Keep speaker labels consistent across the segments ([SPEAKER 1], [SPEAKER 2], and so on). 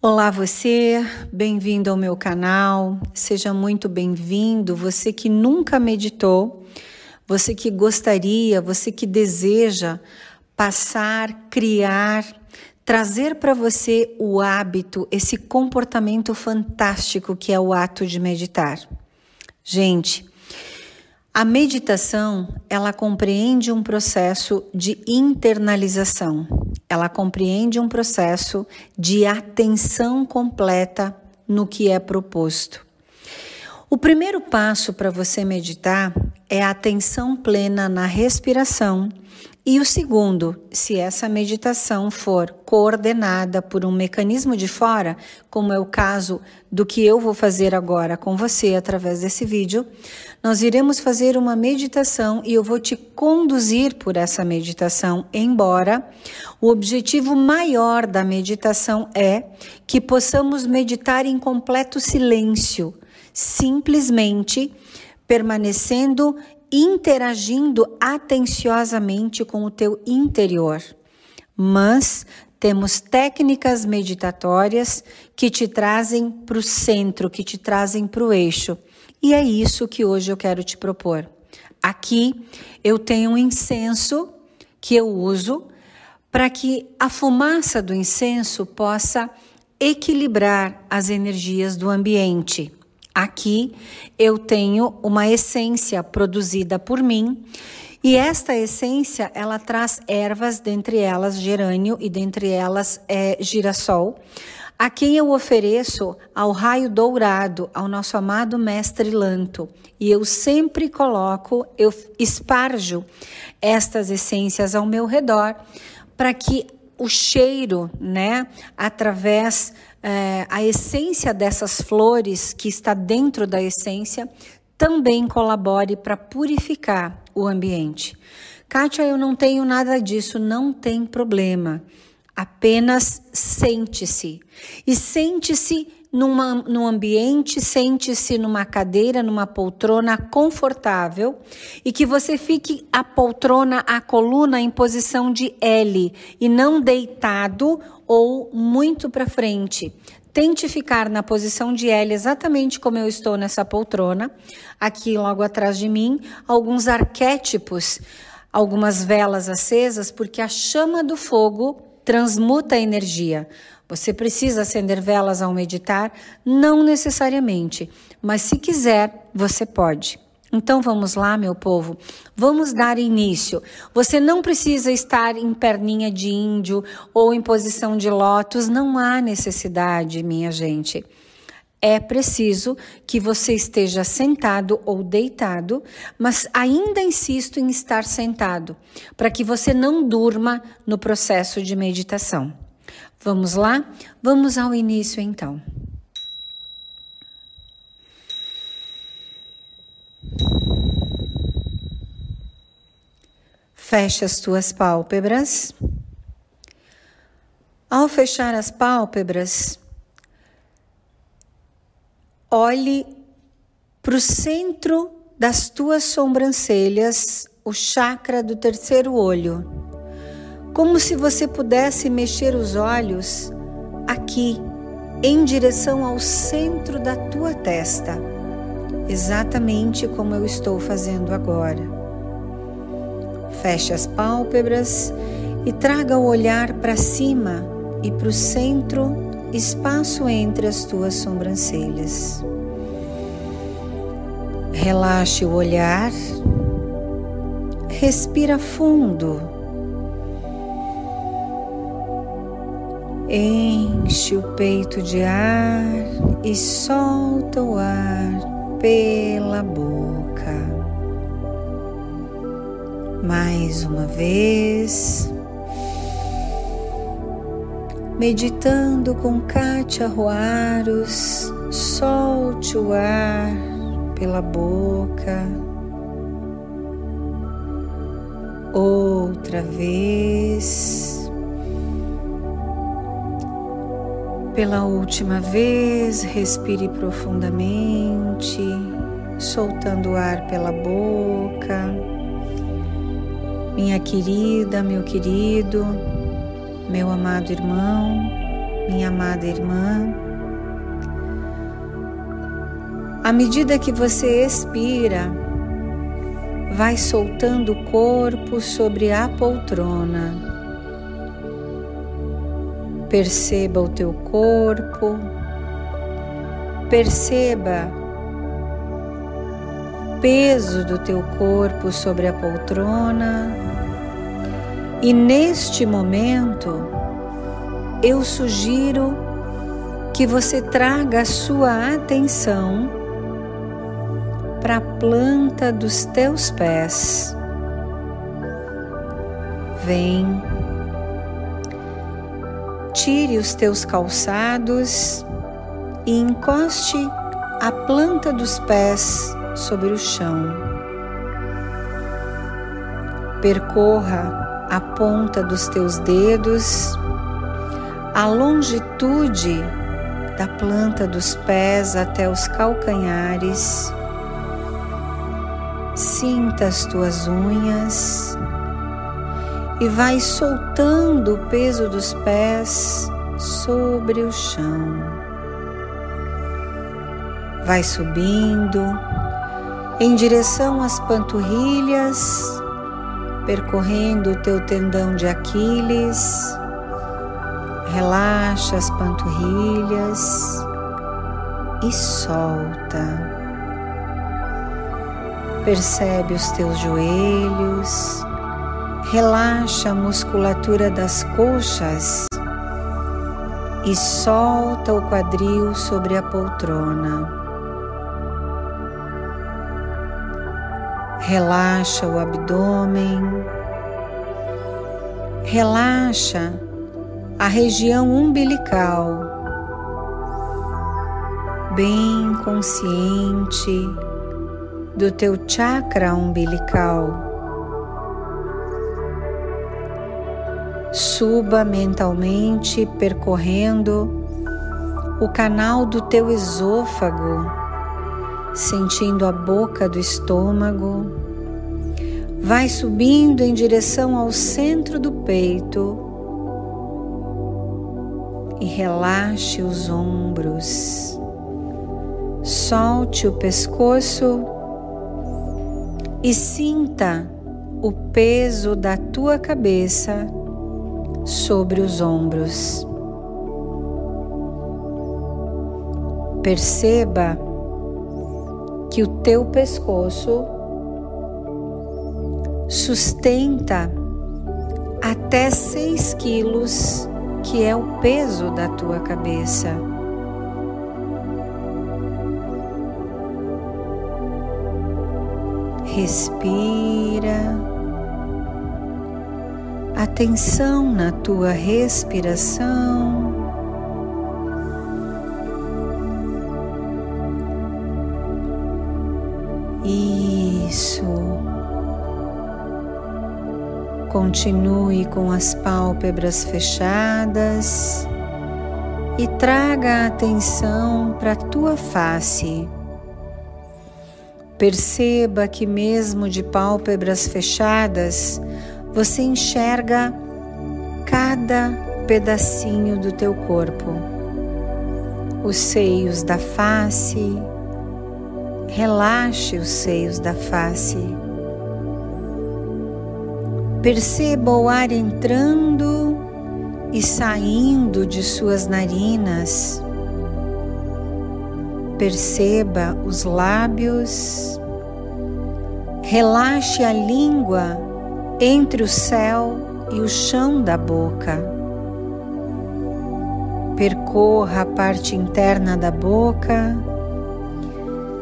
[SPEAKER 1] Olá você, bem-vindo ao meu canal. Seja muito bem-vindo, você que nunca meditou, você que gostaria, você que deseja passar, criar, trazer para você o hábito, esse comportamento fantástico que é o ato de meditar. Gente, a meditação, ela compreende um processo de internalização. Ela compreende um processo de atenção completa no que é proposto. O primeiro passo para você meditar é a atenção plena na respiração e o segundo, se essa meditação for coordenada por um mecanismo de fora, como é o caso do que eu vou fazer agora com você através desse vídeo, nós iremos fazer uma meditação e eu vou te conduzir por essa meditação, embora o objetivo maior da meditação é que possamos meditar em completo silêncio, simplesmente permanecendo interagindo atenciosamente com o teu interior. Mas temos técnicas meditatórias que te trazem para o centro, que te trazem para o eixo. E é isso que hoje eu quero te propor. Aqui eu tenho um incenso que eu uso para que a fumaça do incenso possa equilibrar as energias do ambiente. Aqui eu tenho uma essência produzida por mim e esta essência ela traz ervas, dentre elas gerânio e dentre elas é, girassol, a quem eu ofereço ao raio dourado, ao nosso amado mestre Lanto. E eu sempre coloco, eu esparjo estas essências ao meu redor para que o cheiro, né, através é, a essência dessas flores que está dentro da essência também colabore para purificar o ambiente. Kátia, eu não tenho nada disso, não tem problema. Apenas sente-se. E sente-se numa, num ambiente, sente-se numa cadeira, numa poltrona confortável e que você fique a poltrona, a coluna em posição de L e não deitado ou muito para frente. Tente ficar na posição de L exatamente como eu estou nessa poltrona. Aqui logo atrás de mim, alguns arquétipos, algumas velas acesas, porque a chama do fogo transmuta a energia. Você precisa acender velas ao meditar? Não necessariamente, mas se quiser, você pode. Então vamos lá, meu povo, vamos dar início. Você não precisa estar em perninha de índio ou em posição de lótus, não há necessidade, minha gente. É preciso que você esteja sentado ou deitado, mas ainda insisto em estar sentado, para que você não durma no processo de meditação. Vamos lá? Vamos ao início então. Feche as tuas pálpebras. Ao fechar as pálpebras, Olhe para o centro das tuas sobrancelhas, o chakra do terceiro olho, como se você pudesse mexer os olhos aqui, em direção ao centro da tua testa, exatamente como eu estou fazendo agora. Feche as pálpebras e traga o olhar para cima e para o centro espaço entre as tuas sobrancelhas. Relaxe o olhar, respira fundo, enche o peito de ar e solta o ar pela boca. Mais uma vez meditando com Kátia Roaros, solte o ar pela boca. Outra vez. Pela última vez, respire profundamente, soltando o ar pela boca. Minha querida, meu querido, meu amado irmão, minha amada irmã. À medida que você expira, vai soltando o corpo sobre a poltrona. Perceba o teu corpo, perceba peso do teu corpo sobre a poltrona. E neste momento, eu sugiro que você traga a sua atenção para a planta dos teus pés. Vem, tire os teus calçados e encoste a planta dos pés sobre o chão. Percorra a ponta dos teus dedos, a longitude da planta dos pés até os calcanhares Sinta as tuas unhas e vai soltando o peso dos pés sobre o chão. Vai subindo em direção às panturrilhas, percorrendo o teu tendão de Aquiles. Relaxa as panturrilhas e solta. Percebe os teus joelhos, relaxa a musculatura das coxas e solta o quadril sobre a poltrona. Relaxa o abdômen, relaxa a região umbilical, bem consciente do teu chakra umbilical. Suba mentalmente percorrendo o canal do teu esôfago, sentindo a boca do estômago. Vai subindo em direção ao centro do peito e relaxe os ombros. Solte o pescoço e sinta o peso da tua cabeça sobre os ombros. Perceba que o teu pescoço sustenta até 6 quilos, que é o peso da tua cabeça. Respira. Atenção na tua respiração. Isso. Continue com as pálpebras fechadas e traga a atenção para a tua face. Perceba que, mesmo de pálpebras fechadas, você enxerga cada pedacinho do teu corpo. Os seios da face, relaxe os seios da face. Perceba o ar entrando e saindo de suas narinas. Perceba os lábios, relaxe a língua entre o céu e o chão da boca. Percorra a parte interna da boca,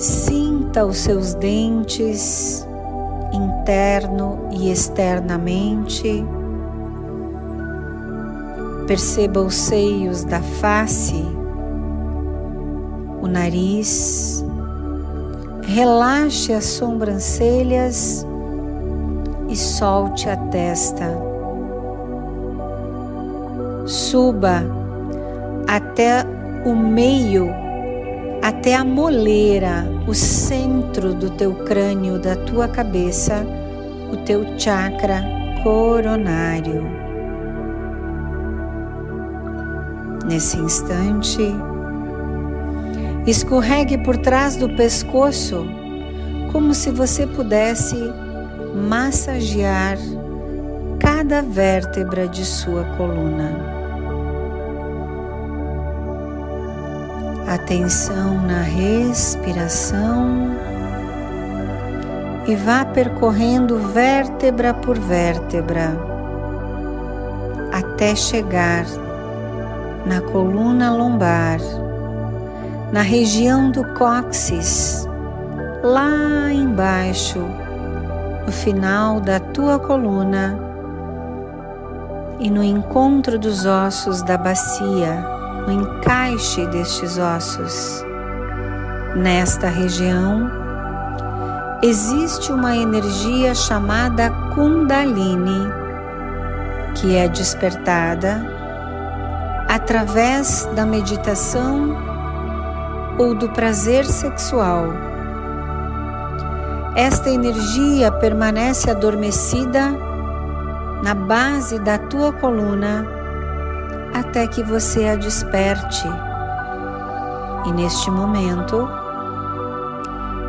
[SPEAKER 1] sinta os seus dentes interno e externamente. Perceba os seios da face o nariz, relaxe as sobrancelhas e solte a testa. Suba até o meio, até a moleira, o centro do teu crânio, da tua cabeça, o teu chakra coronário. Nesse instante, escorregue por trás do pescoço, como se você pudesse massagear cada vértebra de sua coluna. Atenção na respiração. E vá percorrendo vértebra por vértebra até chegar na coluna lombar, na região do cóccix, lá embaixo, no final da tua coluna e no encontro dos ossos da bacia, no encaixe destes ossos. Nesta região, existe uma energia chamada Kundalini, que é despertada através da meditação ou do prazer sexual. Esta energia permanece adormecida na base da tua coluna até que você a desperte. E neste momento,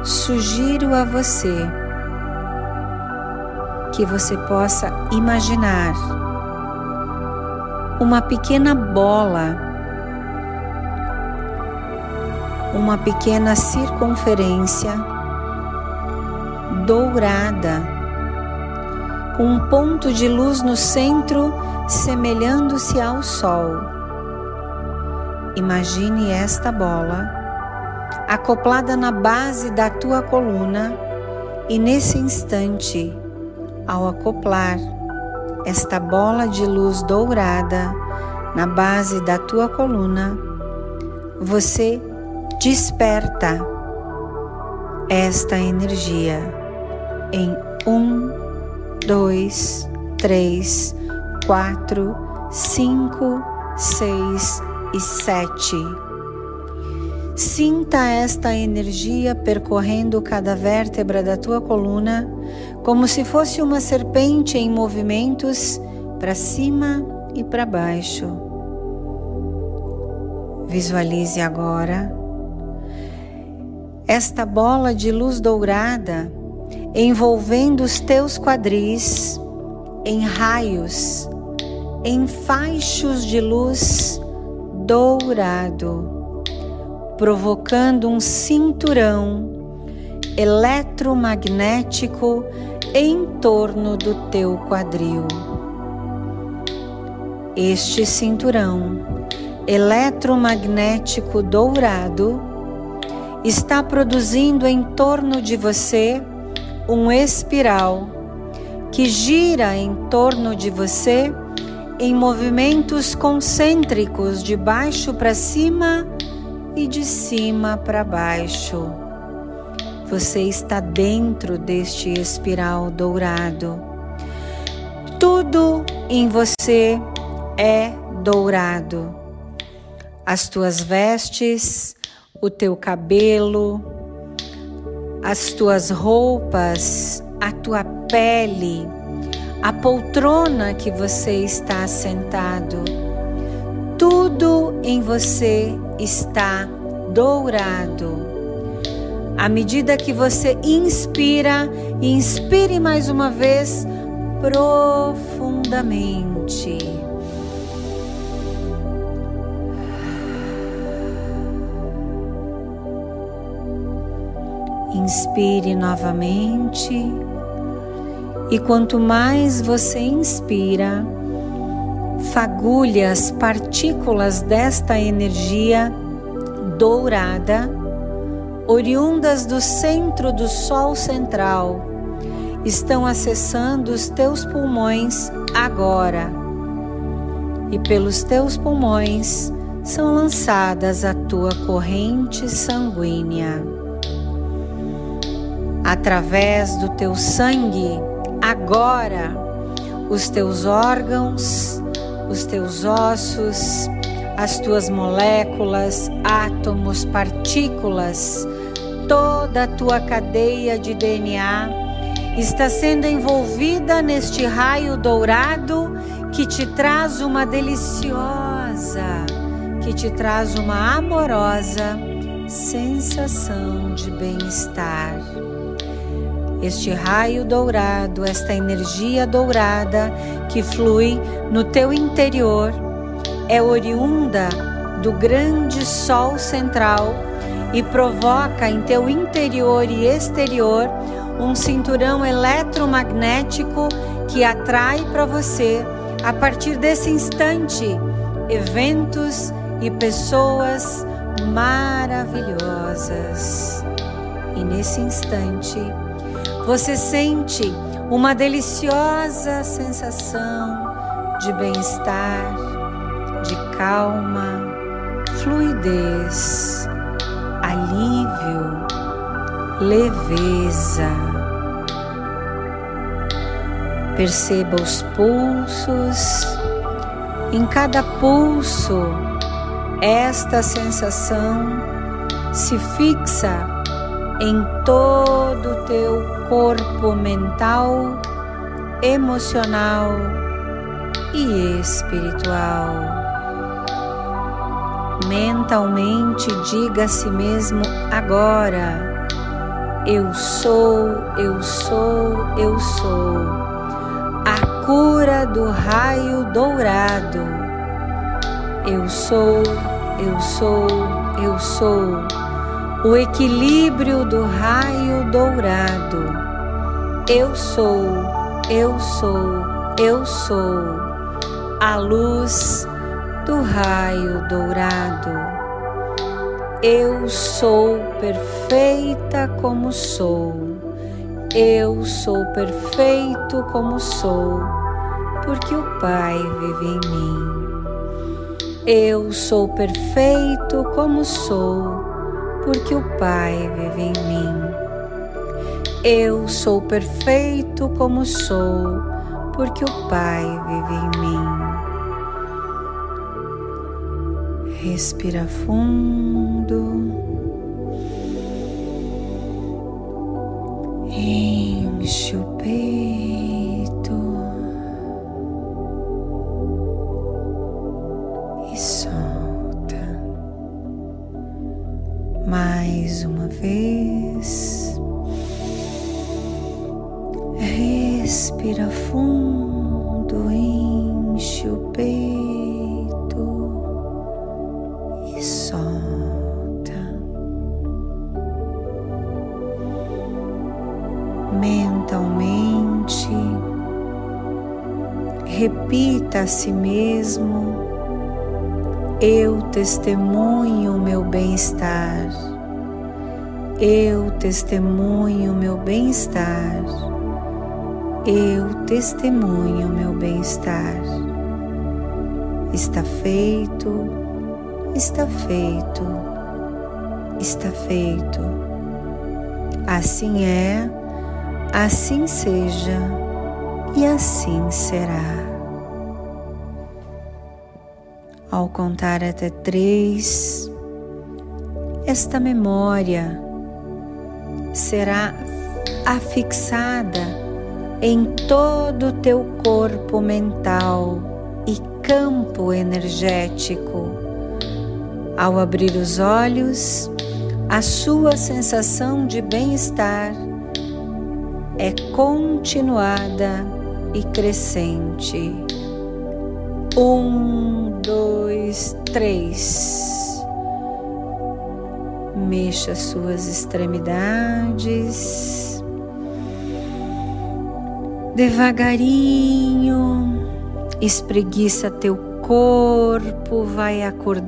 [SPEAKER 1] sugiro a você que você possa imaginar uma pequena bola, uma pequena circunferência dourada, um ponto de luz no centro semelhando-se ao Sol. Imagine esta bola acoplada na base da tua coluna e nesse instante, ao acoplar esta bola de luz dourada na base da tua coluna, você desperta esta energia em um, dois, três, quatro, cinco, seis e sete Sinta esta energia percorrendo cada vértebra da tua coluna, como se fosse uma serpente em movimentos para cima e para baixo. Visualize agora esta bola de luz dourada envolvendo os teus quadris em raios, em faixos de luz dourado provocando um cinturão eletromagnético em torno do teu quadril. Este cinturão eletromagnético dourado está produzindo em torno de você um espiral que gira em torno de você em movimentos concêntricos de baixo para cima e de cima para baixo. Você está dentro deste espiral dourado. Tudo em você é dourado. As tuas vestes, o teu cabelo, as tuas roupas, a tua pele, a poltrona que você está sentado, tudo em você está dourado. À medida que você inspira, inspire mais uma vez profundamente. Inspire novamente. E quanto mais você inspira, fagulhe as partículas desta energia dourada, oriundas do centro do Sol central, estão acessando os teus pulmões agora. E pelos teus pulmões são lançadas a tua corrente sanguínea. Através do teu sangue, agora, os teus órgãos, os teus ossos, as tuas moléculas, átomos, partículas, toda a tua cadeia de DNA está sendo envolvida neste raio dourado que te traz uma deliciosa que te traz uma amorosa sensação de bem-estar. Este raio dourado, esta energia dourada que flui no teu interior, é oriunda do grande Sol central e provoca em teu interior e exterior um cinturão eletromagnético que atrai para você, a partir desse instante, eventos e pessoas maravilhosas. E nesse instante, você sente uma deliciosa sensação de bem-estar, de calma, fluidez, alívio, leveza. Perceba os pulsos. Em cada pulso, esta sensação se fixa em todo o teu corpo mental, emocional e espiritual. Mentalmente diga a si mesmo agora: Eu sou, eu sou, eu sou a cura do raio dourado. Eu sou, eu sou, eu sou o equilíbrio do raio dourado. Eu sou, eu sou, eu sou a luz do raio dourado. Eu sou perfeita como sou. Eu sou perfeito como sou, porque o Pai vive em mim. Eu sou perfeito como sou porque o Pai vive em mim. Eu sou perfeito como sou, porque o Pai vive em mim. Respira fundo. Enche o peito. Mais uma vez. Respira fundo, enche o peito e solta. Mentalmente, repita a si mesmo eu testemunho meu bem-estar. Eu testemunho meu bem-estar. Eu testemunho meu bem-estar. Está feito, está feito, está feito. Assim é, assim seja e assim será. Ao contar até três, esta memória será afixada em todo o teu corpo mental e campo energético. Ao abrir os olhos, a sua sensação de bem-estar é continuada e crescente. Um, dois, três. Mexa suas extremidades. Devagarinho, espreguiça teu corpo, vai acordando.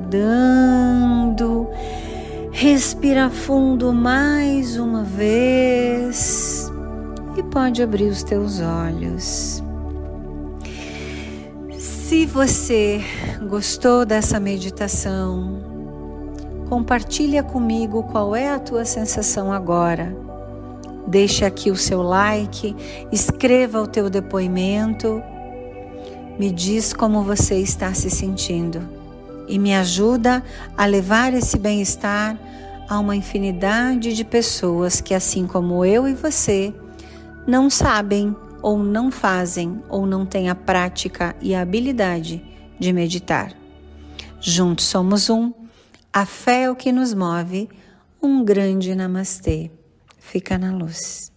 [SPEAKER 1] Respira fundo mais uma vez e pode abrir os teus olhos. Se você gostou dessa meditação, compartilha comigo qual é a tua sensação agora. Deixe aqui o seu like, escreva o teu depoimento, me diz como você está se sentindo e me ajuda a levar esse bem-estar a uma infinidade de pessoas que, assim como eu e você, não sabem ou não fazem ou não têm a prática e a habilidade de meditar. Juntos somos um. A fé é o que nos move. Um grande namastê. Fica na luz.